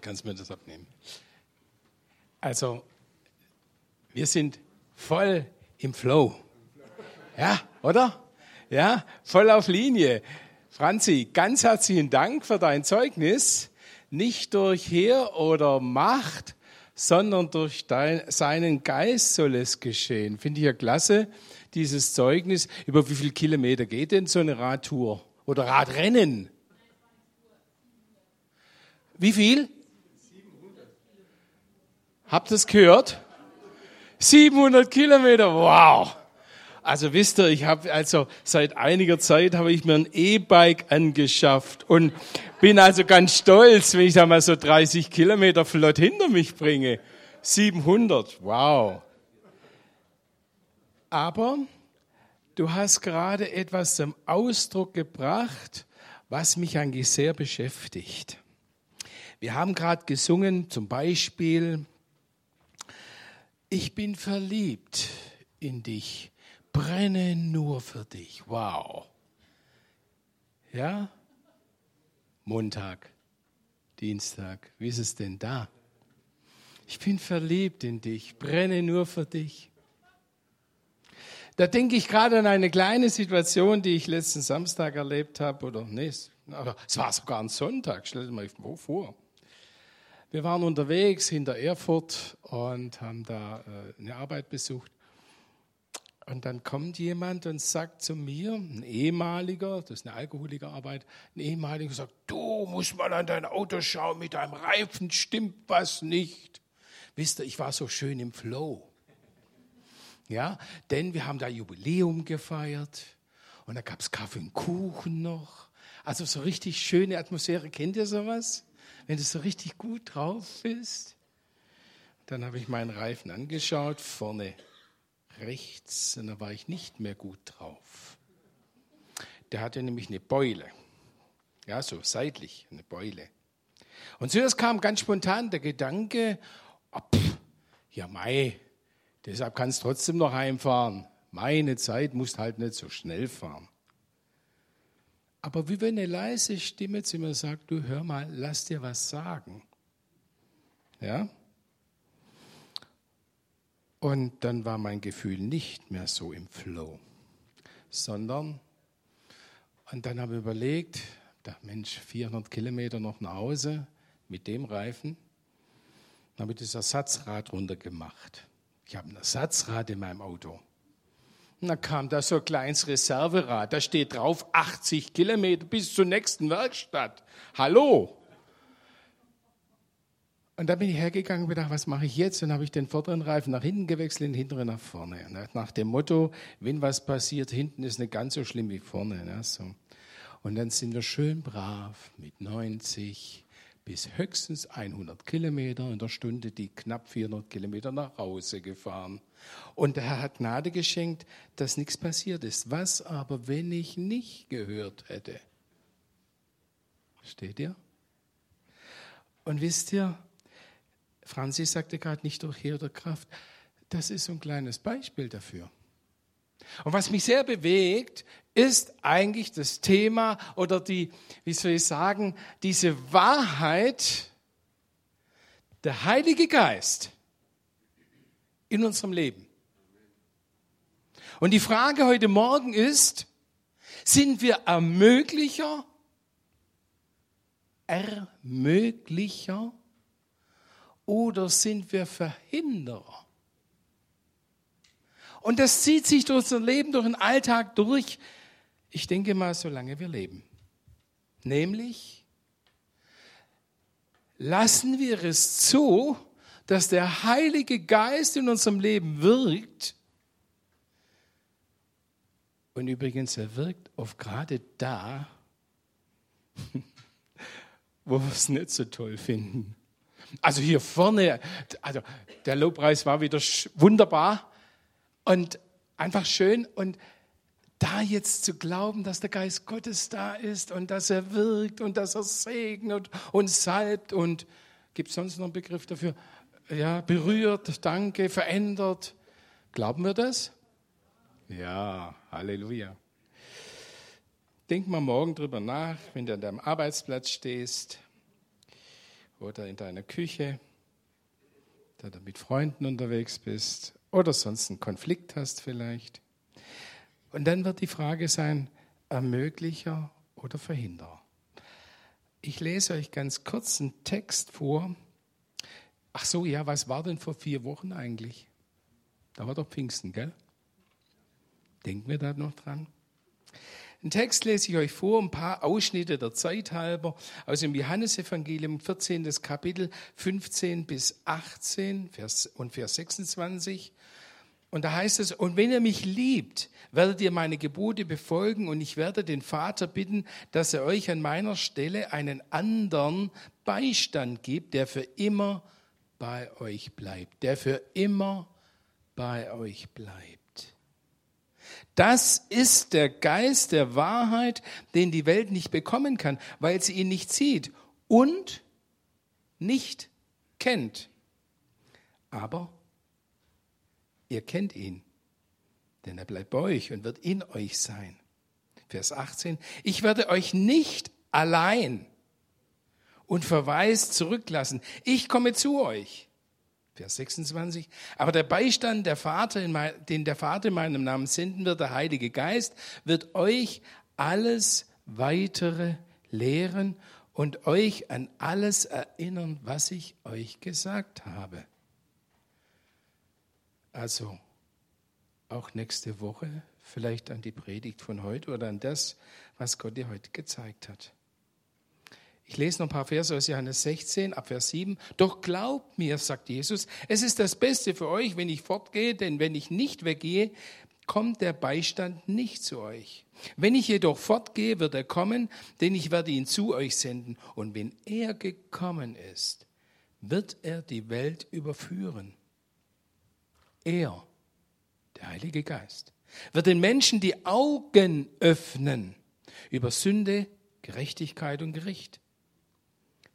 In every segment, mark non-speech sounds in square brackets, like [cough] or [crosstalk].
kannst mir das abnehmen. Also, wir sind voll im Flow. Ja, oder? Ja, voll auf Linie. Franzi, ganz herzlichen Dank für dein Zeugnis. Nicht durch Heer oder Macht, sondern durch dein, seinen Geist soll es geschehen. Finde ich ja klasse, dieses Zeugnis. Über wie viele Kilometer geht denn so eine Radtour oder Radrennen? Wie viel? 700. Habt ihr es gehört? 700 Kilometer, wow. Also wisst ihr, ich habe also seit einiger Zeit habe ich mir ein E-Bike angeschafft und bin also ganz stolz, wenn ich da mal so 30 Kilometer flott hinter mich bringe. 700, wow. Aber du hast gerade etwas zum Ausdruck gebracht, was mich eigentlich sehr beschäftigt. Wir haben gerade gesungen, zum Beispiel, ich bin verliebt in dich brenne nur für dich. Wow. Ja? Montag, Dienstag, wie ist es denn da? Ich bin verliebt in dich, brenne nur für dich. Da denke ich gerade an eine kleine Situation, die ich letzten Samstag erlebt habe, oder nee, es war sogar ein Sonntag, stell dir mal vor. Wir waren unterwegs hinter Erfurt und haben da äh, eine Arbeit besucht. Und dann kommt jemand und sagt zu mir, ein ehemaliger, das ist eine Alkoholikerarbeit, ein ehemaliger sagt, du musst mal an dein Auto schauen, mit deinem Reifen stimmt was nicht. Wisst ihr, ich war so schön im Flow. Ja, denn wir haben da Jubiläum gefeiert und da gab es Kaffee und Kuchen noch. Also so richtig schöne Atmosphäre. Kennt ihr sowas? Wenn du so richtig gut drauf bist. Dann habe ich meinen Reifen angeschaut, vorne rechts und da war ich nicht mehr gut drauf. Der hatte nämlich eine Beule. Ja, so seitlich, eine Beule. Und zuerst kam ganz spontan der Gedanke, oh, pff, ja Mai, deshalb kannst du trotzdem noch heimfahren. Meine Zeit musst halt nicht so schnell fahren. Aber wie wenn eine leise Stimme zu mir sagt, du hör mal, lass dir was sagen. Ja? Und dann war mein Gefühl nicht mehr so im Flow, sondern, und dann habe ich überlegt, da Mensch, 400 Kilometer noch nach Hause mit dem Reifen, dann habe ich das Ersatzrad runtergemacht. Ich habe ein Ersatzrad in meinem Auto. Dann kam da so ein kleines Reserverad, da steht drauf 80 Kilometer bis zur nächsten Werkstatt. Hallo, und da bin ich hergegangen und gedacht, was mache ich jetzt? Und dann habe ich den vorderen Reifen nach hinten gewechselt, den hinteren nach vorne. Ne? Nach dem Motto, wenn was passiert, hinten ist nicht ganz so schlimm wie vorne. Ne? Und dann sind wir schön brav mit 90 bis höchstens 100 Kilometer in der Stunde, die knapp 400 Kilometer nach Hause gefahren. Und der Herr hat Gnade geschenkt, dass nichts passiert ist. Was aber, wenn ich nicht gehört hätte? Steht ihr? Und wisst ihr, Franzi sagte gerade nicht durch Heer oder Kraft. Das ist so ein kleines Beispiel dafür. Und was mich sehr bewegt, ist eigentlich das Thema oder die, wie soll ich sagen, diese Wahrheit, der Heilige Geist in unserem Leben. Und die Frage heute Morgen ist, sind wir Ermöglicher, Ermöglicher oder sind wir Verhinderer? Und das zieht sich durch unser Leben, durch den Alltag durch. Ich denke mal, solange wir leben. Nämlich, lassen wir es zu, dass der Heilige Geist in unserem Leben wirkt. Und übrigens, er wirkt oft gerade da, [laughs] wo wir es nicht so toll finden. Also hier vorne, also der Lobpreis war wieder wunderbar und einfach schön und da jetzt zu glauben, dass der Geist Gottes da ist und dass er wirkt und dass er segnet und salbt und gibt es sonst noch einen Begriff dafür? Ja, berührt, danke, verändert. Glauben wir das? Ja, Halleluja. Denk mal morgen drüber nach, wenn du an deinem Arbeitsplatz stehst oder in deiner Küche, da du mit Freunden unterwegs bist oder sonst einen Konflikt hast vielleicht. Und dann wird die Frage sein, Ermöglicher oder Verhinderer. Ich lese euch ganz kurz einen Text vor. Ach so, ja, was war denn vor vier Wochen eigentlich? Da war doch Pfingsten, gell? Denken wir da noch dran? Einen Text lese ich euch vor, ein paar Ausschnitte der Zeit halber aus dem Johannesevangelium, 14. Kapitel, 15 bis 18 Vers, und Vers 26. Und da heißt es, und wenn ihr mich liebt, werdet ihr meine Gebote befolgen und ich werde den Vater bitten, dass er euch an meiner Stelle einen anderen Beistand gibt, der für immer bei euch bleibt, der für immer bei euch bleibt. Das ist der Geist der Wahrheit, den die Welt nicht bekommen kann, weil sie ihn nicht sieht und nicht kennt. Aber ihr kennt ihn, denn er bleibt bei euch und wird in euch sein. Vers 18, ich werde euch nicht allein und verweist zurücklassen. Ich komme zu euch. Vers 26. Aber der Beistand, der Vater, den der Vater in meinem Namen senden wird, der Heilige Geist, wird euch alles weitere lehren und euch an alles erinnern, was ich euch gesagt habe. Also auch nächste Woche vielleicht an die Predigt von heute oder an das, was Gott dir heute gezeigt hat. Ich lese noch ein paar Verse aus Johannes 16, ab Vers 7. Doch glaubt mir, sagt Jesus, es ist das Beste für euch, wenn ich fortgehe, denn wenn ich nicht weggehe, kommt der Beistand nicht zu euch. Wenn ich jedoch fortgehe, wird er kommen, denn ich werde ihn zu euch senden. Und wenn er gekommen ist, wird er die Welt überführen. Er, der Heilige Geist, wird den Menschen die Augen öffnen über Sünde, Gerechtigkeit und Gericht.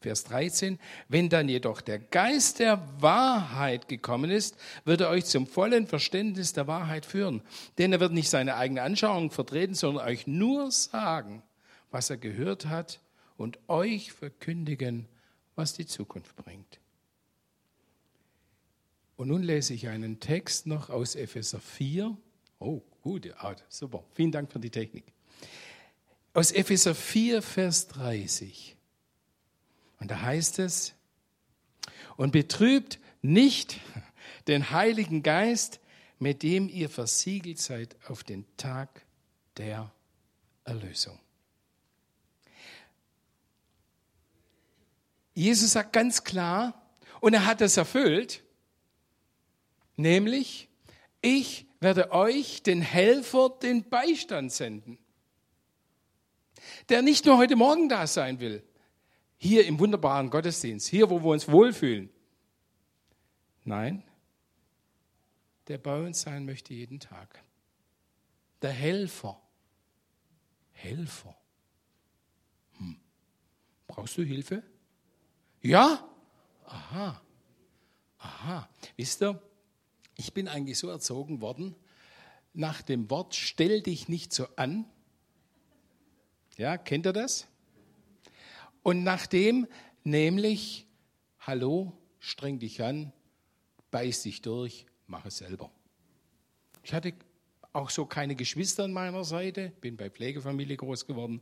Vers 13, wenn dann jedoch der Geist der Wahrheit gekommen ist, wird er euch zum vollen Verständnis der Wahrheit führen. Denn er wird nicht seine eigene Anschauung vertreten, sondern euch nur sagen, was er gehört hat und euch verkündigen, was die Zukunft bringt. Und nun lese ich einen Text noch aus Epheser 4. Oh, gut, ja, super. Vielen Dank für die Technik. Aus Epheser 4, Vers 30. Und da heißt es, und betrübt nicht den Heiligen Geist, mit dem ihr versiegelt seid auf den Tag der Erlösung. Jesus sagt ganz klar, und er hat es erfüllt, nämlich, ich werde euch den Helfer, den Beistand senden, der nicht nur heute Morgen da sein will, hier im wunderbaren Gottesdienst, hier, wo wir uns wohlfühlen. Nein, der bei uns sein möchte jeden Tag. Der Helfer. Helfer. Hm. Brauchst du Hilfe? Ja? Aha. Aha. Wisst ihr, ich bin eigentlich so erzogen worden, nach dem Wort, stell dich nicht so an. Ja, kennt ihr das? Und nachdem nämlich, hallo, streng dich an, beiß dich durch, mach es selber. Ich hatte auch so keine Geschwister an meiner Seite, bin bei Pflegefamilie groß geworden.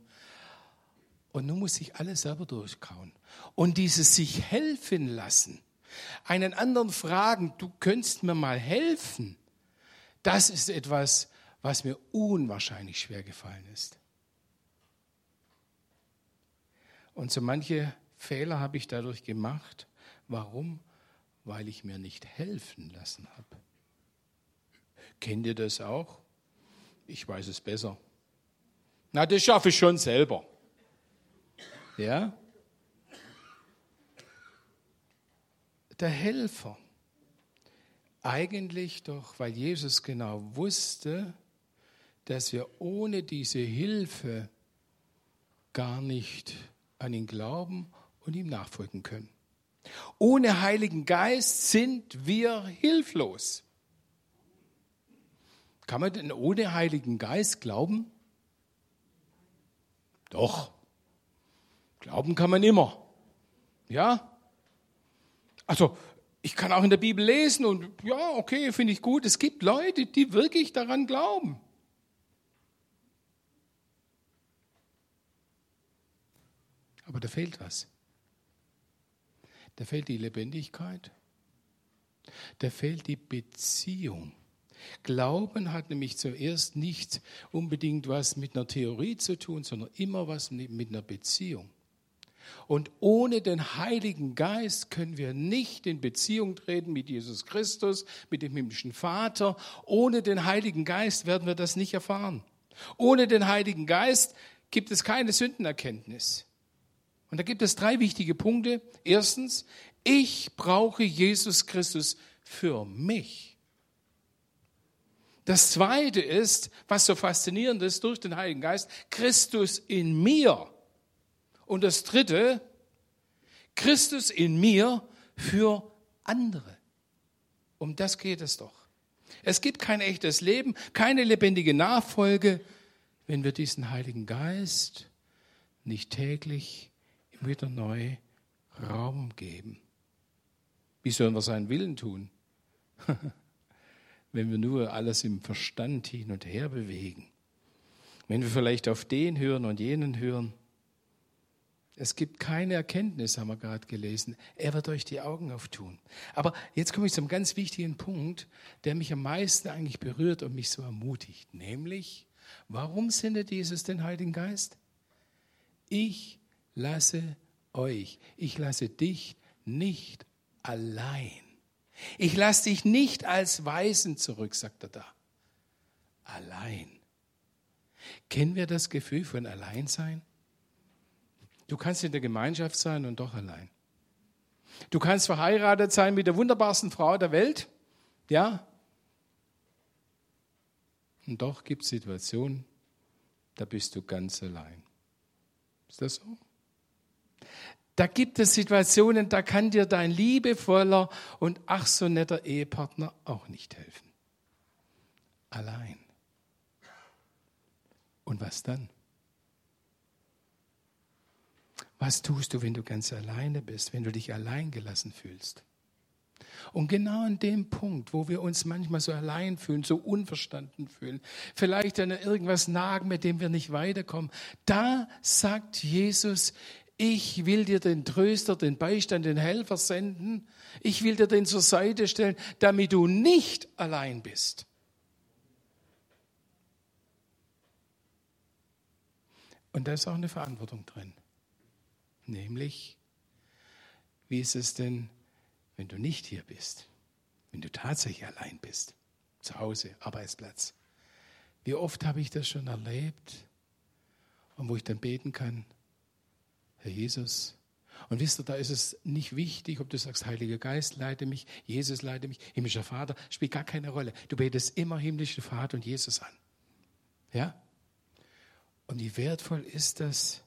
Und nun muss ich alles selber durchkauen. Und dieses sich helfen lassen, einen anderen fragen, du könntest mir mal helfen, das ist etwas, was mir unwahrscheinlich schwer gefallen ist. Und so manche Fehler habe ich dadurch gemacht. Warum? Weil ich mir nicht helfen lassen habe. Kennt ihr das auch? Ich weiß es besser. Na, das schaffe ich schon selber. Ja? Der Helfer. Eigentlich doch, weil Jesus genau wusste, dass wir ohne diese Hilfe gar nicht an ihn glauben und ihm nachfolgen können. Ohne Heiligen Geist sind wir hilflos. Kann man denn ohne Heiligen Geist glauben? Doch. Glauben kann man immer. Ja? Also, ich kann auch in der Bibel lesen und ja, okay, finde ich gut. Es gibt Leute, die wirklich daran glauben. Aber da fehlt was. Da fehlt die Lebendigkeit. Da fehlt die Beziehung. Glauben hat nämlich zuerst nicht unbedingt was mit einer Theorie zu tun, sondern immer was mit einer Beziehung. Und ohne den Heiligen Geist können wir nicht in Beziehung treten mit Jesus Christus, mit dem himmlischen Vater. Ohne den Heiligen Geist werden wir das nicht erfahren. Ohne den Heiligen Geist gibt es keine Sündenerkenntnis. Und da gibt es drei wichtige Punkte. Erstens, ich brauche Jesus Christus für mich. Das zweite ist, was so faszinierend ist durch den Heiligen Geist, Christus in mir. Und das dritte, Christus in mir für andere. Um das geht es doch. Es gibt kein echtes Leben, keine lebendige Nachfolge, wenn wir diesen Heiligen Geist nicht täglich wieder neu Raum geben. Wie sollen wir seinen Willen tun? [laughs] wenn wir nur alles im Verstand hin und her bewegen. Wenn wir vielleicht auf den hören und jenen hören, es gibt keine Erkenntnis, haben wir gerade gelesen. Er wird euch die Augen auftun. Aber jetzt komme ich zum ganz wichtigen Punkt, der mich am meisten eigentlich berührt und mich so ermutigt. Nämlich, warum sendet Jesus den Heiligen Geist? Ich lasse euch, ich lasse dich nicht allein. Ich lasse dich nicht als Weisen zurück, sagt er da. Allein. Kennen wir das Gefühl von Alleinsein? Du kannst in der Gemeinschaft sein und doch allein. Du kannst verheiratet sein mit der wunderbarsten Frau der Welt, ja? Und doch gibt es Situationen, da bist du ganz allein. Ist das so? Da gibt es Situationen, da kann dir dein liebevoller und ach so netter Ehepartner auch nicht helfen. Allein. Und was dann? Was tust du, wenn du ganz alleine bist, wenn du dich allein gelassen fühlst? Und genau an dem Punkt, wo wir uns manchmal so allein fühlen, so unverstanden fühlen, vielleicht an irgendwas nagen, mit dem wir nicht weiterkommen, da sagt Jesus, ich will dir den Tröster, den Beistand, den Helfer senden. Ich will dir den zur Seite stellen, damit du nicht allein bist. Und da ist auch eine Verantwortung drin. Nämlich, wie ist es denn, wenn du nicht hier bist? Wenn du tatsächlich allein bist? Zu Hause, Arbeitsplatz. Wie oft habe ich das schon erlebt? Und wo ich dann beten kann, Herr Jesus. Und wisst ihr, da ist es nicht wichtig, ob du sagst, Heiliger Geist, leite mich, Jesus leite mich, himmlischer Vater, spielt gar keine Rolle. Du betest immer himmlischen Vater und Jesus an. Ja? Und wie wertvoll ist das,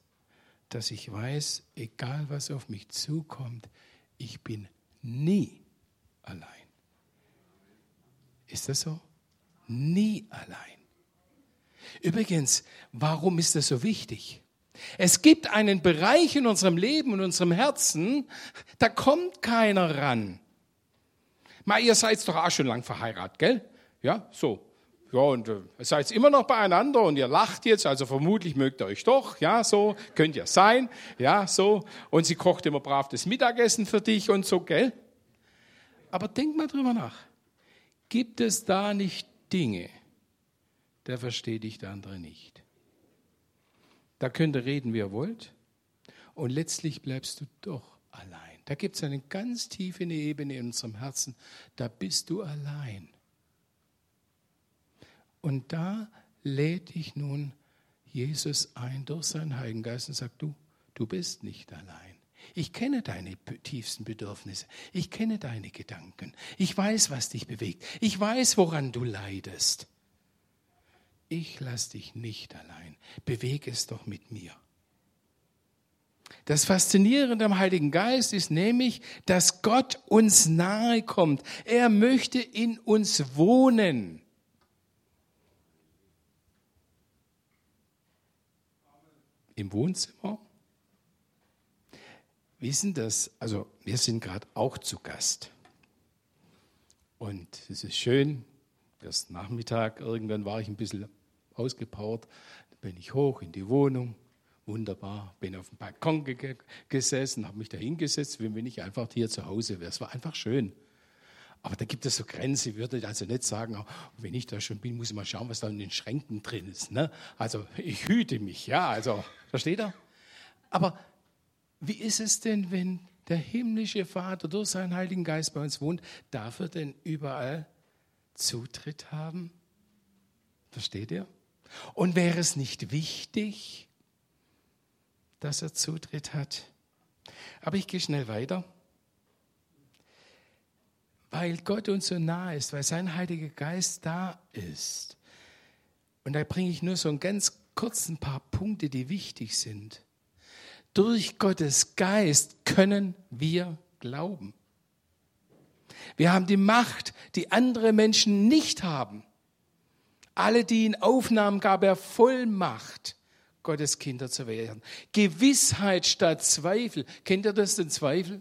dass ich weiß, egal was auf mich zukommt, ich bin nie allein. Ist das so? Nie allein. Übrigens, warum ist das so wichtig? Es gibt einen Bereich in unserem Leben, in unserem Herzen, da kommt keiner ran. Mal, ihr seid doch auch schon lang verheiratet, gell? Ja, so. Ja, und äh, seid immer noch beieinander und ihr lacht jetzt, also vermutlich mögt ihr euch doch, ja, so, könnt ihr sein, ja, so. Und sie kocht immer brav das Mittagessen für dich und so, gell? Aber denk mal drüber nach. Gibt es da nicht Dinge, da versteht dich der andere nicht? Da könnt ihr reden, wie ihr wollt, und letztlich bleibst du doch allein. Da gibt es eine ganz tiefe Ebene in unserem Herzen, da bist du allein. Und da lädt dich nun Jesus ein durch seinen Heiligen Geist und sagt, du, du bist nicht allein. Ich kenne deine tiefsten Bedürfnisse. Ich kenne deine Gedanken. Ich weiß, was dich bewegt. Ich weiß, woran du leidest. Ich lass dich nicht allein. Bewege es doch mit mir. Das Faszinierende am Heiligen Geist ist nämlich, dass Gott uns nahe kommt. Er möchte in uns wohnen. im Wohnzimmer, wissen das, also wir sind gerade auch zu Gast. Und es ist schön, erst Nachmittag, irgendwann war ich ein bisschen ausgepowert, bin ich hoch in die Wohnung, wunderbar, bin auf dem Balkon ge gesessen, habe mich da hingesetzt, wie wenn ich einfach hier zu Hause wäre. Es war einfach schön. Aber da gibt es so Grenzen, ich würde also nicht sagen, wenn ich da schon bin, muss ich mal schauen, was da in den Schränken drin ist. Ne? Also ich hüte mich, ja, also versteht ihr? Aber wie ist es denn, wenn der himmlische Vater durch seinen Heiligen Geist bei uns wohnt? Darf er denn überall Zutritt haben? Versteht ihr? Und wäre es nicht wichtig, dass er Zutritt hat? Aber ich gehe schnell weiter. Weil Gott uns so nah ist, weil sein Heiliger Geist da ist. Und da bringe ich nur so einen ganz kurzen paar Punkte, die wichtig sind. Durch Gottes Geist können wir glauben. Wir haben die Macht, die andere Menschen nicht haben. Alle, die ihn aufnahmen, gab er Vollmacht, Gottes Kinder zu werden. Gewissheit statt Zweifel. Kennt ihr das, den Zweifel?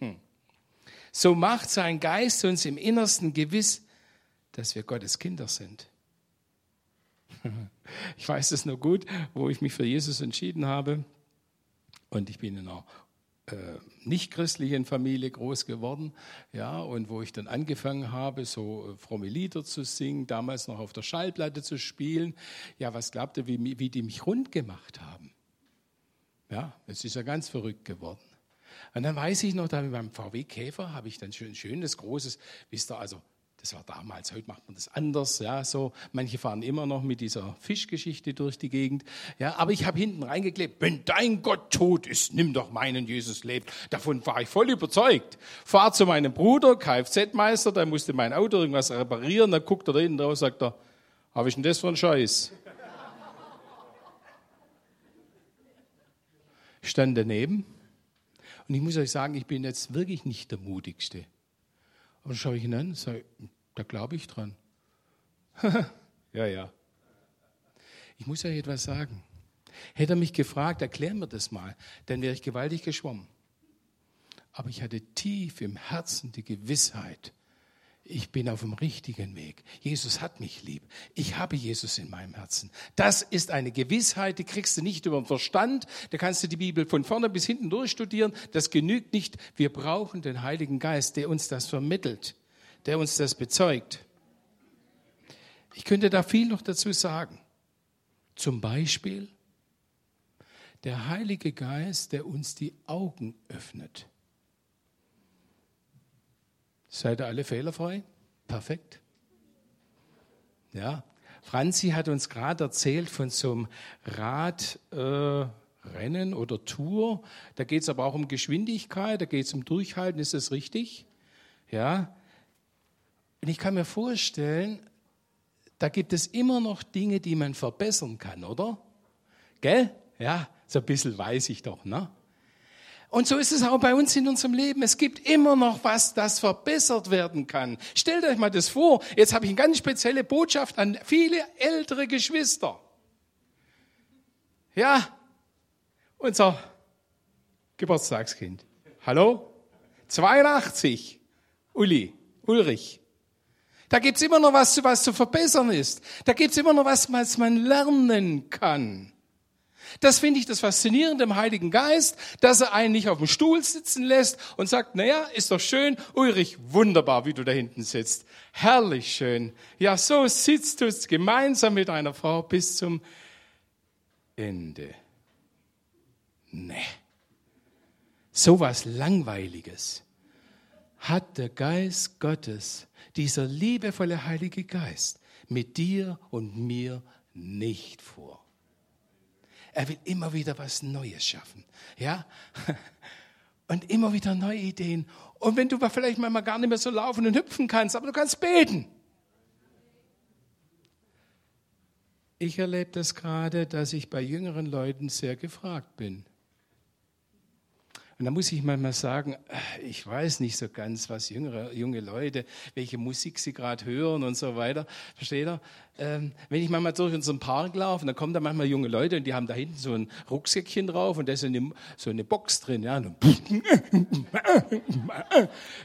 Hm. So macht sein Geist uns im Innersten gewiss, dass wir Gottes Kinder sind. [laughs] Ich weiß es nur gut, wo ich mich für Jesus entschieden habe. Und ich bin in einer äh, nicht christlichen Familie groß geworden, ja, und wo ich dann angefangen habe, so äh, fromme Lieder zu singen, damals noch auf der Schallplatte zu spielen. Ja, was glaubt ihr, wie, wie die mich rund gemacht haben? Ja, es ist ja ganz verrückt geworden. Und dann weiß ich noch, da mit meinem VW Käfer habe ich dann schön schönes, großes, wisst ihr, also das war damals, heute macht man das anders. Ja, so. Manche fahren immer noch mit dieser Fischgeschichte durch die Gegend. Ja, aber ich habe hinten reingeklebt, wenn dein Gott tot ist, nimm doch meinen, Jesus lebt. Davon war ich voll überzeugt. Fahr zu meinem Bruder, Kfz-Meister, der musste mein Auto irgendwas reparieren. Dann guckt er da hinten drauf und sagt habe ich denn das für einen Scheiß? Ich stand daneben und ich muss euch sagen, ich bin jetzt wirklich nicht der Mutigste. Und dann schaue ich ihn an und sage, da glaube ich dran. [laughs] ja, ja. Ich muss euch etwas sagen. Hätte er mich gefragt, erklär mir das mal, dann wäre ich gewaltig geschwommen. Aber ich hatte tief im Herzen die Gewissheit, ich bin auf dem richtigen Weg. Jesus hat mich lieb. Ich habe Jesus in meinem Herzen. Das ist eine Gewissheit, die kriegst du nicht über den Verstand. Da kannst du die Bibel von vorne bis hinten durchstudieren. Das genügt nicht. Wir brauchen den Heiligen Geist, der uns das vermittelt der uns das bezeugt. Ich könnte da viel noch dazu sagen. Zum Beispiel der Heilige Geist, der uns die Augen öffnet. Seid ihr alle fehlerfrei? Perfekt. Ja, Franzi hat uns gerade erzählt von so einem Radrennen äh, oder Tour. Da geht es aber auch um Geschwindigkeit, da geht es um Durchhalten, ist das richtig? Ja, und ich kann mir vorstellen, da gibt es immer noch Dinge, die man verbessern kann, oder? Gell? Ja, so ein bisschen weiß ich doch, ne? Und so ist es auch bei uns in unserem Leben. Es gibt immer noch was, das verbessert werden kann. Stellt euch mal das vor. Jetzt habe ich eine ganz spezielle Botschaft an viele ältere Geschwister. Ja, unser Geburtstagskind. Hallo? 82. Uli, Ulrich. Da gibt es immer noch was, was zu verbessern ist. Da gibt es immer noch was, was man lernen kann. Das finde ich das Faszinierende im Heiligen Geist, dass er einen nicht auf dem Stuhl sitzen lässt und sagt, naja, ist doch schön, Ulrich, wunderbar, wie du da hinten sitzt. Herrlich schön. Ja, so sitzt du gemeinsam mit einer Frau bis zum Ende. Nee. So was Langweiliges hat der Geist Gottes dieser liebevolle Heilige Geist mit dir und mir nicht vor. Er will immer wieder was Neues schaffen. Ja? [laughs] Und immer wieder neue Ideen. Und wenn du vielleicht manchmal gar nicht mehr so laufen und hüpfen kannst, aber du kannst beten. Ich erlebe das gerade, dass ich bei jüngeren Leuten sehr gefragt bin. Und da muss ich manchmal sagen, ich weiß nicht so ganz, was jüngere, junge Leute, welche Musik sie gerade hören und so weiter. Versteht ihr? Ähm, wenn ich manchmal durch unseren Park laufe, dann kommen da manchmal junge Leute und die haben da hinten so ein Rucksäckchen drauf und da ist eine, so eine Box drin. Ja, [laughs]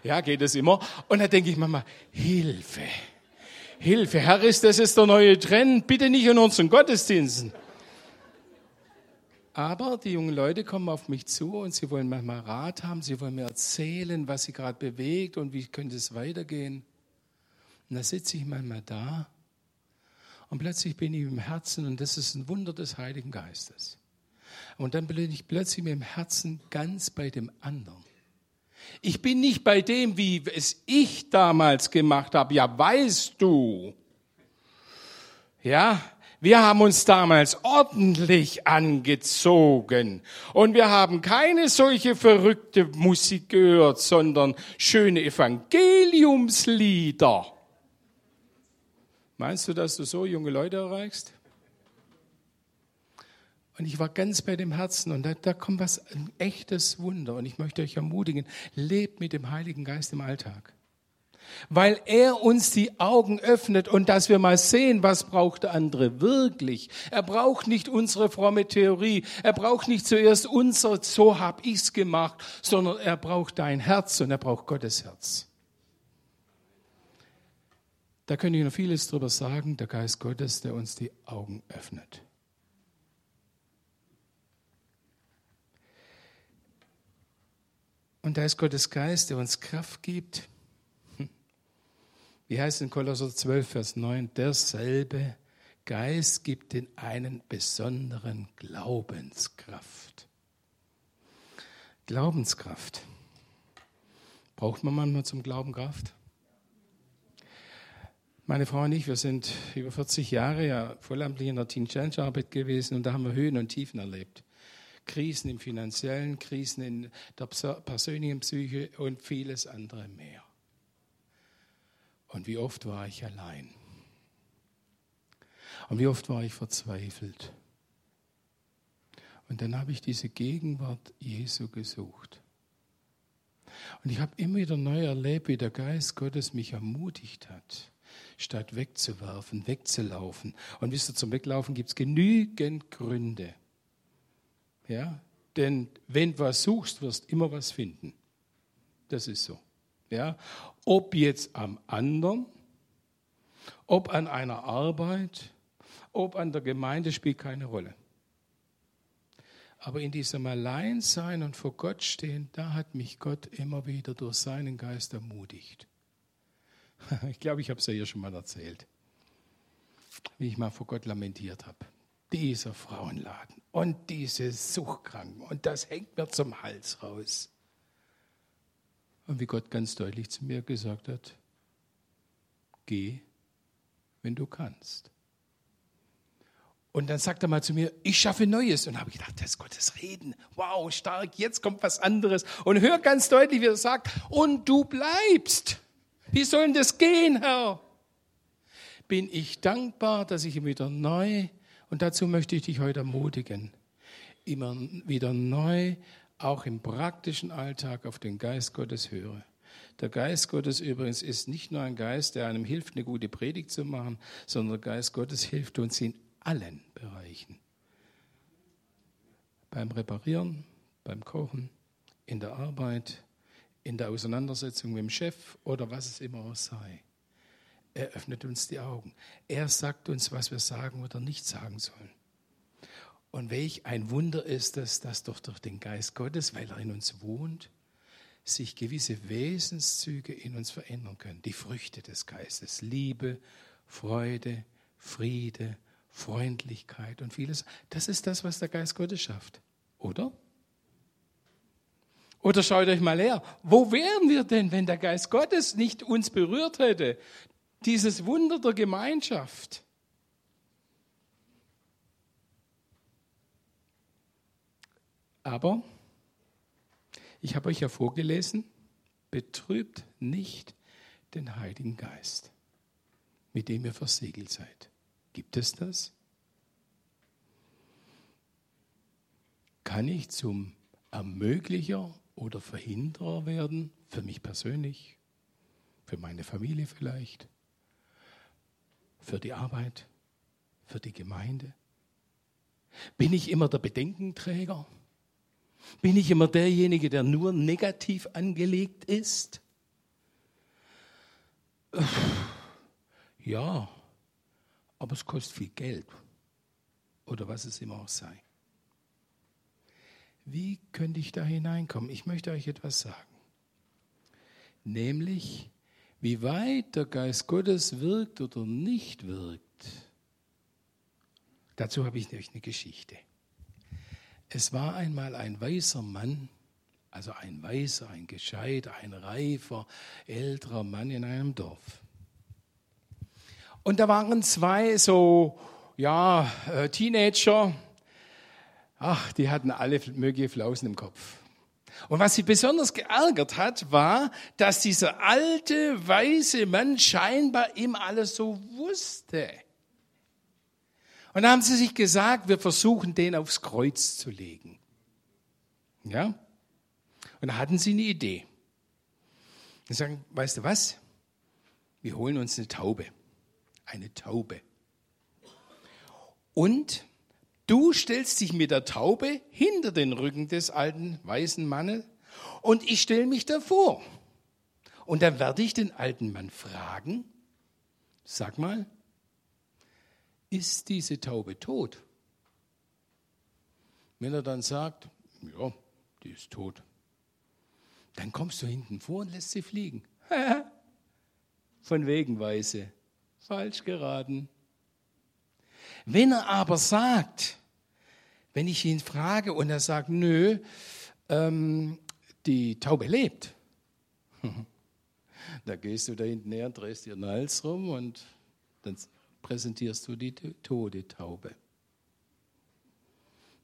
ja geht das immer. Und da denke ich manchmal, Hilfe, Hilfe, Herr ist, das ist der neue Trend, bitte nicht in unseren Gottesdiensten. Aber die jungen Leute kommen auf mich zu und sie wollen manchmal Rat haben, sie wollen mir erzählen, was sie gerade bewegt und wie könnte es weitergehen. Und da sitze ich manchmal da und plötzlich bin ich im Herzen und das ist ein Wunder des Heiligen Geistes. Und dann bin ich plötzlich mit dem Herzen ganz bei dem anderen. Ich bin nicht bei dem, wie es ich damals gemacht habe. Ja, weißt du. Ja, wir haben uns damals ordentlich angezogen und wir haben keine solche verrückte Musik gehört, sondern schöne Evangeliumslieder. Meinst du, dass du so junge Leute erreichst? Und ich war ganz bei dem Herzen und da, da kommt was, ein echtes Wunder. Und ich möchte euch ermutigen, lebt mit dem Heiligen Geist im Alltag weil er uns die Augen öffnet und dass wir mal sehen, was braucht der andere wirklich. Er braucht nicht unsere fromme Theorie, er braucht nicht zuerst unser, so hab ich's gemacht, sondern er braucht dein Herz und er braucht Gottes Herz. Da könnte ich noch vieles drüber sagen, der Geist Gottes, der uns die Augen öffnet. Und da ist Gottes Geist, der uns Kraft gibt, wie heißt es in Kolosser 12, Vers 9? Derselbe Geist gibt den einen besonderen Glaubenskraft. Glaubenskraft. Braucht man manchmal zum Glauben Kraft? Meine Frau und ich, wir sind über 40 Jahre ja vollamtlich in der Teen Challenge Arbeit gewesen und da haben wir Höhen und Tiefen erlebt. Krisen im finanziellen, Krisen in der persönlichen Psyche und vieles andere mehr. Und wie oft war ich allein. Und wie oft war ich verzweifelt. Und dann habe ich diese Gegenwart Jesu gesucht. Und ich habe immer wieder neu erlebt, wie der Geist Gottes mich ermutigt hat, statt wegzuwerfen, wegzulaufen. Und wisst ihr, zum Weglaufen gibt es genügend Gründe. Ja? Denn wenn du was suchst, wirst du immer was finden. Das ist so. Ja? Ob jetzt am anderen, ob an einer Arbeit, ob an der Gemeinde, spielt keine Rolle. Aber in diesem Alleinsein und vor Gott stehen, da hat mich Gott immer wieder durch seinen Geist ermutigt. [laughs] Ich glaube, ich habe es ja hier schon mal erzählt, wie ich mal vor Gott lamentiert habe. Dieser Frauenladen und diese Suchtkranken und das hängt mir zum Hals raus. Und wie Gott ganz deutlich zu mir gesagt hat, geh, wenn du kannst. Und dann sagt er mal zu mir, ich schaffe Neues. Und habe ich gedacht, das ist Gottes Reden. Wow, stark, jetzt kommt was anderes. Und hör ganz deutlich, wie er sagt, und du bleibst. Wie soll denn das gehen, Herr? Bin ich dankbar, dass ich wieder neu, und dazu möchte ich dich heute ermutigen, immer wieder neu auch im praktischen Alltag auf den Geist Gottes höre. Der Geist Gottes übrigens ist nicht nur ein Geist, der einem hilft, eine gute Predigt zu machen, sondern der Geist Gottes hilft uns in allen Bereichen. Beim Reparieren, beim Kochen, in der Arbeit, in der Auseinandersetzung mit dem Chef oder was es immer auch sei. Er öffnet uns die Augen. Er sagt uns, was wir sagen oder nicht sagen sollen. Und welch ein Wunder ist es, dass doch durch den Geist Gottes, weil er in uns wohnt, sich gewisse Wesenszüge in uns verändern können. Die Früchte des Geistes, Liebe, Freude, Friede, Freundlichkeit und vieles. Das ist das, was der Geist Gottes schafft, oder? Oder schaut euch mal her, wo wären wir denn, wenn der Geist Gottes nicht uns berührt hätte? Dieses Wunder der Gemeinschaft. Aber ich habe euch ja vorgelesen, betrübt nicht den Heiligen Geist, mit dem ihr versiegelt seid. Gibt es das? Kann ich zum Ermöglicher oder Verhinderer werden, für mich persönlich, für meine Familie vielleicht, für die Arbeit, für die Gemeinde? Bin ich immer der Bedenkenträger? Bin ich immer derjenige, der nur negativ angelegt ist? Ja, aber es kostet viel Geld oder was es immer auch sei. Wie könnte ich da hineinkommen? Ich möchte euch etwas sagen. Nämlich, wie weit der Geist Gottes wirkt oder nicht wirkt. Dazu habe ich nämlich eine Geschichte. Es war einmal ein weißer Mann, also ein weißer, ein gescheit, ein reifer, älterer Mann in einem Dorf. Und da waren zwei so, ja, äh, Teenager, ach, die hatten alle mögliche Flausen im Kopf. Und was sie besonders geärgert hat, war, dass dieser alte, weiße Mann scheinbar ihm alles so wusste. Und da haben sie sich gesagt, wir versuchen, den aufs Kreuz zu legen. Ja? Und da hatten sie eine Idee. Sie sagen, weißt du was? Wir holen uns eine Taube. Eine Taube. Und du stellst dich mit der Taube hinter den Rücken des alten weißen Mannes und ich stelle mich davor. Und dann werde ich den alten Mann fragen, sag mal, ist diese Taube tot? Wenn er dann sagt, ja, die ist tot, dann kommst du hinten vor und lässt sie fliegen. [laughs] Von wegen Weise. Falsch geraten. Wenn er aber sagt, wenn ich ihn frage und er sagt, nö, ähm, die Taube lebt, [laughs] da gehst du da hinten her, drehst dir den Hals rum und dann präsentierst du die tote Taube.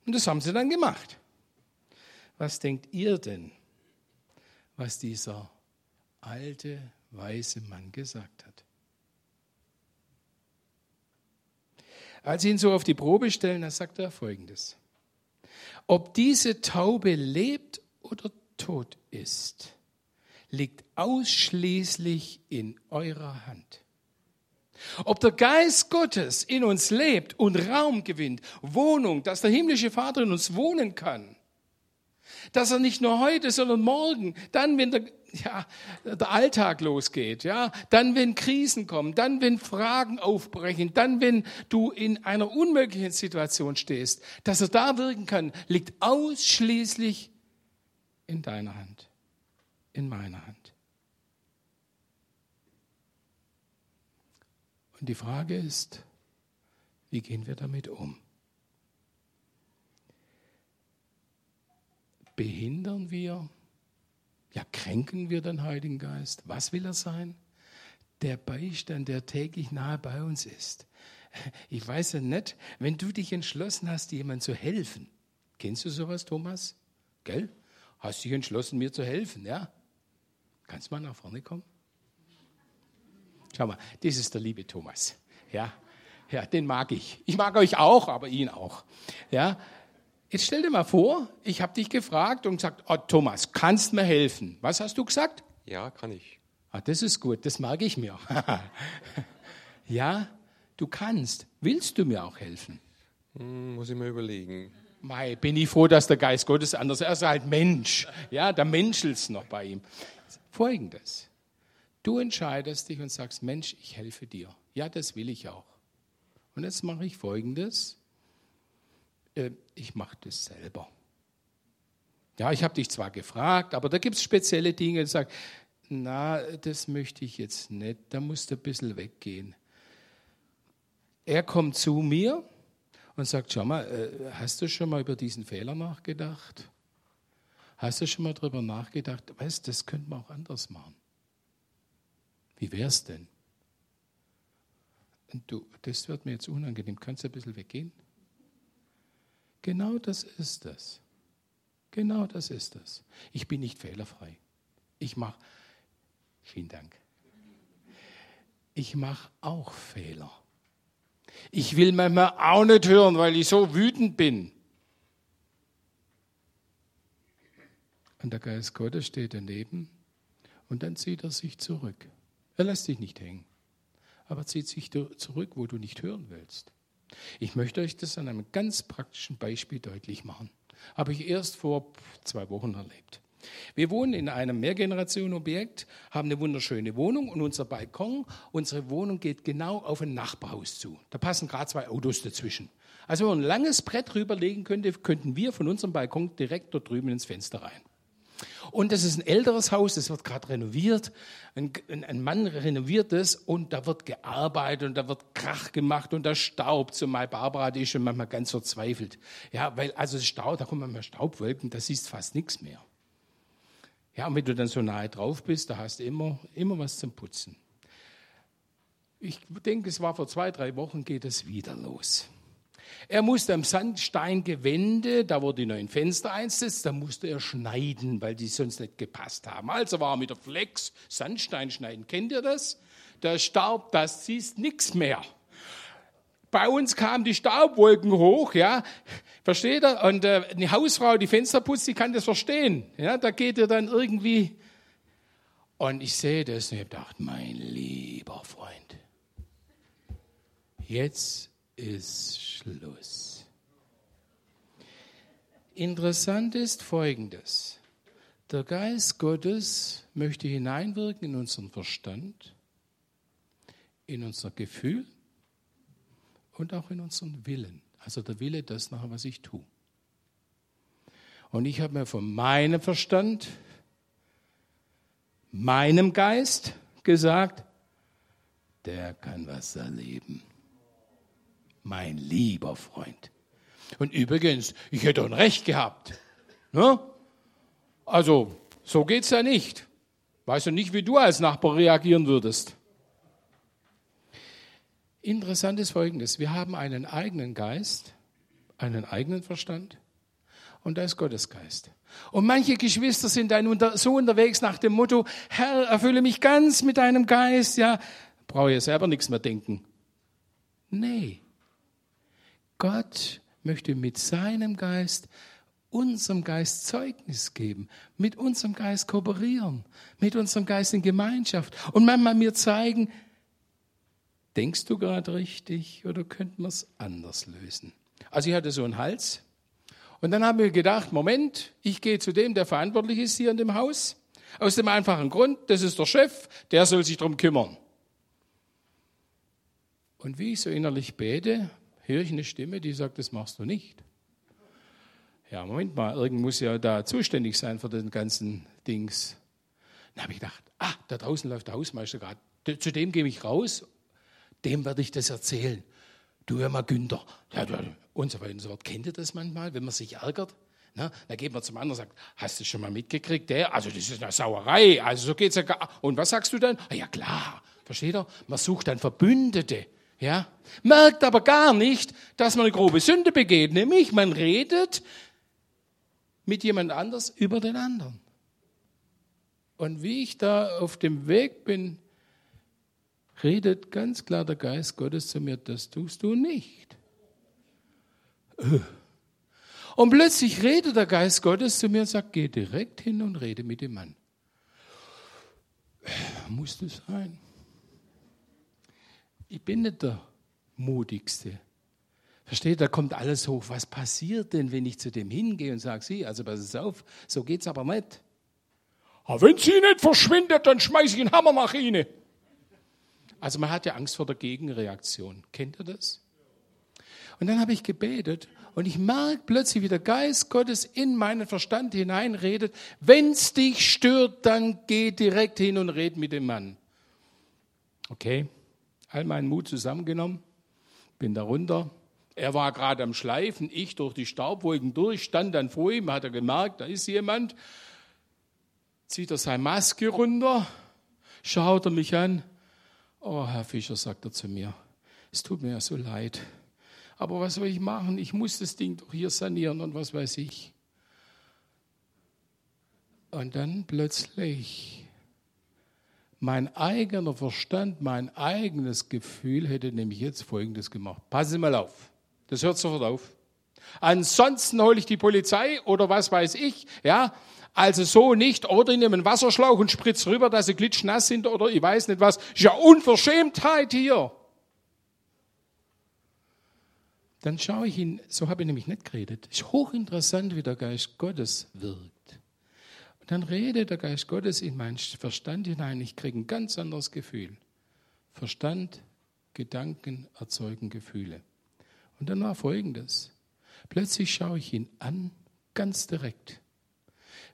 Und das haben sie dann gemacht. Was denkt ihr denn, was dieser alte, weiße Mann gesagt hat? Als sie ihn so auf die Probe stellen, da sagt er folgendes. Ob diese Taube lebt oder tot ist, liegt ausschließlich in eurer Hand. Ob der Geist Gottes in uns lebt und Raum gewinnt, Wohnung, dass der himmlische Vater in uns wohnen kann, dass er nicht nur heute, sondern morgen, dann, wenn der, ja, der Alltag losgeht, ja, dann, wenn Krisen kommen, dann, wenn Fragen aufbrechen, dann, wenn du in einer unmöglichen Situation stehst, dass er da wirken kann, liegt ausschließlich in deiner Hand, in meiner Hand. Und die Frage ist, wie gehen wir damit um? Behindern wir, ja kränken wir den Heiligen Geist? Was will er sein? Der Beistand, der täglich nahe bei uns ist. Ich weiß ja nicht, wenn du dich entschlossen hast, jemandem zu helfen. Kennst du sowas, Thomas? Gell? Hast dich entschlossen, mir zu helfen, ja? Kannst du mal nach vorne kommen? Schau mal, das ist der liebe Thomas. Ja, ja, den mag ich. Ich mag euch auch, aber ihn auch. Ja, jetzt stell dir mal vor, ich habe dich gefragt und gesagt, oh, Thomas, kannst mir helfen? Was hast du gesagt? Ja, kann ich. Ah, das ist gut, das mag ich mir. [laughs] ja, du kannst. Willst du mir auch helfen? Hm, muss ich mir überlegen. Mei, bin ich froh, dass der Geist Gottes anders ist. Er ist halt Mensch. Ja, da menschelt's noch bei ihm. Folgendes. Du entscheidest dich und sagst, Mensch, ich helfe dir. Ja, das will ich auch. Und jetzt mache ich Folgendes. Äh, ich mache das selber. Ja, ich habe dich zwar gefragt, aber da gibt es spezielle Dinge, die sagen, na, das möchte ich jetzt nicht, da musst du ein bisschen weggehen. Er kommt zu mir und sagt, schau mal, äh, hast du schon mal über diesen Fehler nachgedacht? Hast du schon mal darüber nachgedacht? Weißt, das könnte man auch anders machen. Wie wär's denn? Und du, das wird mir jetzt unangenehm. Kannst du ein bisschen weggehen? Genau das ist das. Genau das ist das. Ich bin nicht fehlerfrei. Ich mache, vielen Dank. Ich mache auch Fehler. Ich will manchmal auch nicht hören, weil ich so wütend bin. Und der Geist Gottes steht daneben und dann zieht er sich zurück. Er lässt dich nicht hängen, aber zieht sich zurück, wo du nicht hören willst. Ich möchte euch das an einem ganz praktischen Beispiel deutlich machen. Habe ich erst vor zwei Wochen erlebt. Wir wohnen in einem Mehrgenerationenobjekt, haben eine wunderschöne Wohnung und unser Balkon, unsere Wohnung geht genau auf ein Nachbarhaus zu. Da passen gerade zwei Autos dazwischen. Also wenn man ein langes Brett rüberlegen könnte, könnten wir von unserem Balkon direkt dort drüben ins Fenster rein. Und das ist ein älteres Haus, das wird gerade renoviert. Ein, ein, Mann renoviert es und da wird gearbeitet und da wird Krach gemacht und da staubt. So mal Barbara, die ist schon manchmal ganz verzweifelt. Ja, weil also es Staub, da kommen manchmal Staubwolken, da siehst fast nichts mehr. Ja, und wenn du dann so nahe drauf bist, da hast du immer, immer was zum Putzen. Ich denke, es war vor zwei, drei Wochen, geht es wieder los. Er musste am Sandsteingewände, da wo die neuen Fenster einsetzt, da musste er schneiden, weil die sonst nicht gepasst haben. Also war er mit der Flex Sandstein schneiden. Kennt ihr das? Der Staub, das siehst nichts mehr. Bei uns kamen die Staubwolken hoch, ja. Versteht ihr? Und äh, eine Hausfrau, die Fenster putzt, die kann das verstehen. Ja, da geht ihr dann irgendwie. Und ich sehe das und ich habe gedacht, mein lieber Freund, jetzt ist Schluss. Interessant ist Folgendes. Der Geist Gottes möchte hineinwirken in unseren Verstand, in unser Gefühl und auch in unseren Willen. Also der Wille, das nachher, was ich tue. Und ich habe mir von meinem Verstand, meinem Geist gesagt, der kann was erleben mein lieber Freund. Und übrigens, ich hätte ein Recht gehabt. Ne? Also, so geht's ja nicht. Weißt du nicht, wie du als Nachbar reagieren würdest? Interessant ist Folgendes. Wir haben einen eigenen Geist, einen eigenen Verstand und da ist Gottes Geist. Und manche Geschwister sind dann so unterwegs nach dem Motto, Herr, erfülle mich ganz mit deinem Geist, ja, brauche ich selber nichts mehr denken. Nee, Gott möchte mit seinem Geist unserem Geist Zeugnis geben, mit unserem Geist kooperieren, mit unserem Geist in Gemeinschaft und manchmal mir zeigen, denkst du gerade richtig oder könnten wir es anders lösen? Also ich hatte so einen Hals und dann haben wir gedacht, Moment, ich gehe zu dem, der verantwortlich ist hier in dem Haus, aus dem einfachen Grund, das ist der Chef, der soll sich darum kümmern. Und wie ich so innerlich bete, höre ich eine Stimme, die sagt, das machst du nicht. Ja, Moment mal, irgend muss ja da zuständig sein für den ganzen Dings. Dann habe ich gedacht, ah, da draußen läuft der Hausmeister gerade. Zu dem gehe ich raus, dem werde ich das erzählen. Du hör mal, Günther. Und so weiter und so fort. Kennt ihr das manchmal, wenn man sich ärgert? Na, dann geht man zum anderen und sagt, hast du schon mal mitgekriegt? Der? Also das ist eine Sauerei. Also so geht's ja gar. Und was sagst du dann? Ah, ja klar, versteht ihr? Man sucht dann Verbündete. Ja? Merkt aber gar nicht, dass man eine grobe Sünde begeht, nämlich man redet mit jemand anders über den anderen. Und wie ich da auf dem Weg bin, redet ganz klar der Geist Gottes zu mir, das tust du nicht. Und plötzlich redet der Geist Gottes zu mir und sagt, geh direkt hin und rede mit dem Mann. Muss das sein? Ich bin nicht der Mutigste. Versteht, da kommt alles hoch. Was passiert denn, wenn ich zu dem hingehe und sage, Sie, also pass auf, so geht's aber nicht. Aber wenn sie nicht verschwindet, dann schmeiße ich einen Hammer nach Ihnen. Also man hat ja Angst vor der Gegenreaktion. Kennt ihr das? Und dann habe ich gebetet und ich merke plötzlich, wie der Geist Gottes in meinen Verstand hineinredet. Wenn es dich stört, dann geh direkt hin und red mit dem Mann. Okay? All meinen Mut zusammengenommen, bin da runter. Er war gerade am Schleifen, ich durch die Staubwolken durch, stand dann vor ihm, hat er gemerkt, da ist jemand, zieht er seine Maske runter, schaut er mich an. Oh, Herr Fischer, sagt er zu mir, es tut mir ja so leid. Aber was soll ich machen? Ich muss das Ding doch hier sanieren und was weiß ich. Und dann plötzlich mein eigener Verstand, mein eigenes Gefühl hätte nämlich jetzt Folgendes gemacht. Passen Sie mal auf. Das hört sofort auf. Ansonsten hole ich die Polizei oder was weiß ich, ja. Also so nicht. Oder ich nehme einen Wasserschlauch und spritze rüber, dass sie glitschnass sind oder ich weiß nicht was. Ist ja Unverschämtheit hier. Dann schaue ich ihn, so habe ich nämlich nicht geredet. Ist hochinteressant, wie der Geist Gottes wirkt. Und dann redet der Geist Gottes in meinen Verstand hinein. Ich kriege ein ganz anderes Gefühl. Verstand, Gedanken erzeugen Gefühle. Und dann war folgendes. Plötzlich schaue ich ihn an, ganz direkt.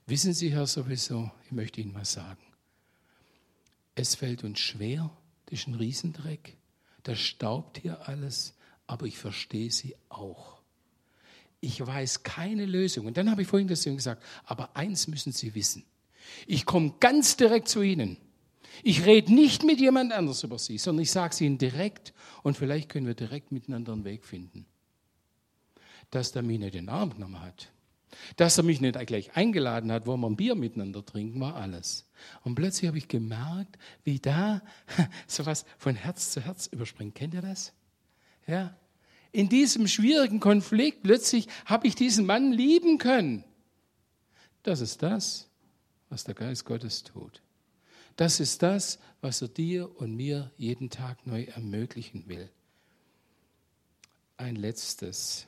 Wissen Sie, Herr, sowieso, ich möchte Ihnen was sagen. Es fällt uns schwer, das ist ein Riesendreck, da staubt hier alles, aber ich verstehe Sie auch. Ich weiß keine Lösung. Und dann habe ich vorhin das gesagt, aber eins müssen Sie wissen. Ich komme ganz direkt zu Ihnen. Ich rede nicht mit jemand anders über Sie, sondern ich sage es Ihnen direkt und vielleicht können wir direkt miteinander einen Weg finden dass der mich nicht den Arm genommen hat. Dass er mich nicht gleich eingeladen hat, wo wir ein Bier miteinander trinken, war alles. Und plötzlich habe ich gemerkt, wie da [laughs] sowas von Herz zu Herz überspringt. Kennt ihr das? Ja. In diesem schwierigen Konflikt plötzlich habe ich diesen Mann lieben können. Das ist das, was der Geist Gottes tut. Das ist das, was er dir und mir jeden Tag neu ermöglichen will. Ein letztes.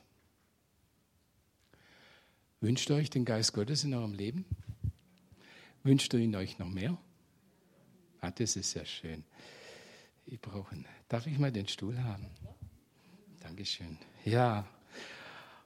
Wünscht ihr euch den Geist Gottes in eurem Leben? Wünscht ihr ihn euch noch mehr? Ah, das ist sehr schön. Ich brauche Darf ich mal den Stuhl haben? Dankeschön. Ja.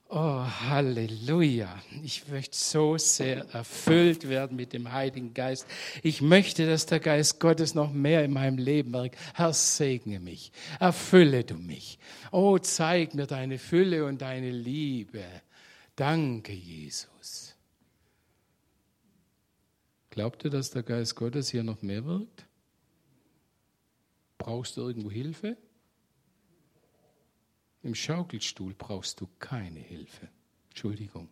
Oh, Halleluja. Ich möchte so sehr erfüllt werden mit dem Heiligen Geist. Ich möchte, dass der Geist Gottes noch mehr in meinem Leben wirkt. Herr, segne mich. Erfülle du mich. Oh, zeig mir deine Fülle und deine Liebe. Danke, Jesus. Glaubt ihr, dass der Geist Gottes hier noch mehr wirkt? Brauchst du irgendwo Hilfe? Im Schaukelstuhl brauchst du keine Hilfe. Entschuldigung.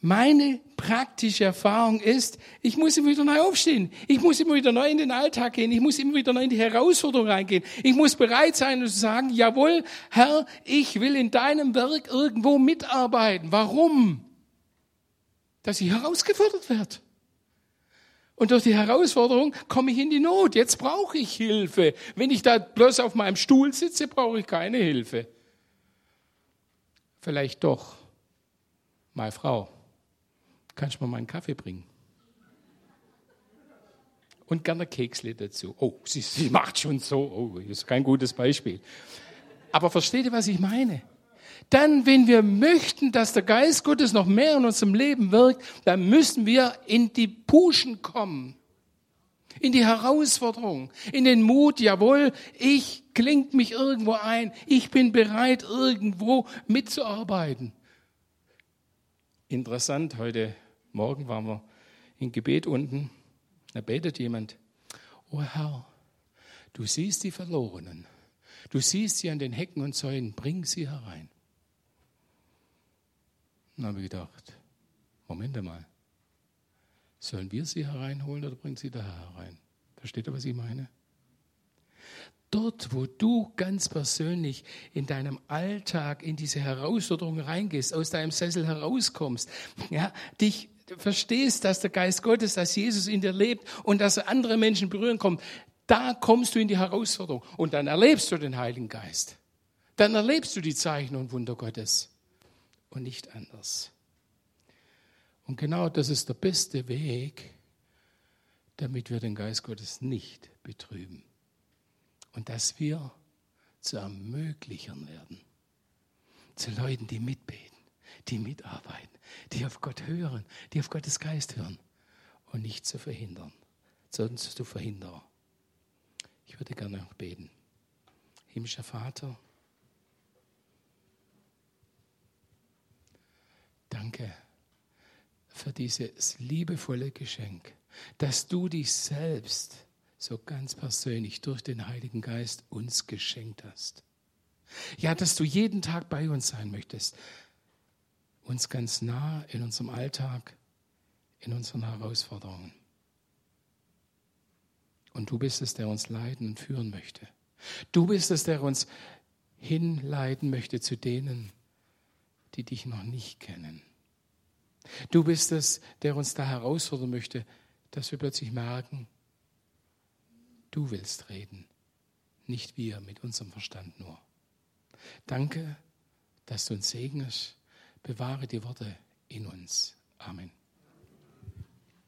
Meine praktische Erfahrung ist, ich muss immer wieder neu aufstehen. Ich muss immer wieder neu in den Alltag gehen. Ich muss immer wieder neu in die Herausforderung reingehen. Ich muss bereit sein und sagen, jawohl, Herr, ich will in deinem Werk irgendwo mitarbeiten. Warum? Dass ich herausgefordert werde. Und durch die Herausforderung komme ich in die Not. Jetzt brauche ich Hilfe. Wenn ich da bloß auf meinem Stuhl sitze, brauche ich keine Hilfe. Vielleicht doch. Meine Frau kannst du mir mal einen Kaffee bringen? Und gerne Keksle dazu. Oh, sie, sie macht schon so. Oh, ist kein gutes Beispiel. Aber versteht ihr, was ich meine? Dann, wenn wir möchten, dass der Geist Gottes noch mehr in unserem Leben wirkt, dann müssen wir in die Puschen kommen. In die Herausforderung, in den Mut, jawohl, ich klingt mich irgendwo ein, ich bin bereit, irgendwo mitzuarbeiten. Interessant, heute Morgen waren wir im Gebet unten. Da betet jemand, oh Herr, du siehst die Verlorenen. Du siehst sie an den Hecken und Zäunen, bring sie herein. Dann habe gedacht, Moment einmal, sollen wir sie hereinholen oder bringt sie Herr herein? Versteht ihr, was ich meine? dort, wo du ganz persönlich in deinem Alltag in diese Herausforderung reingehst, aus deinem Sessel herauskommst, ja, dich verstehst, dass der Geist Gottes, dass Jesus in dir lebt und dass er andere Menschen berühren kommt, da kommst du in die Herausforderung und dann erlebst du den Heiligen Geist. Dann erlebst du die Zeichen und Wunder Gottes und nicht anders. Und genau das ist der beste Weg, damit wir den Geist Gottes nicht betrüben und dass wir zu Ermöglichern werden. Zu Leuten, die mitbeten, die mitarbeiten, die auf Gott hören, die auf Gottes Geist hören und nicht zu verhindern, sondern zu verhindern. Ich würde gerne beten. Himmlischer Vater, danke für dieses liebevolle Geschenk, dass du dich selbst so ganz persönlich durch den Heiligen Geist uns geschenkt hast. Ja, dass du jeden Tag bei uns sein möchtest, uns ganz nah in unserem Alltag, in unseren Herausforderungen. Und du bist es, der uns leiten und führen möchte. Du bist es, der uns hinleiten möchte zu denen, die dich noch nicht kennen. Du bist es, der uns da herausfordern möchte, dass wir plötzlich merken, du willst reden, nicht wir mit unserem Verstand nur. Danke, dass du uns segnest. Bewahre die Worte in uns. Amen.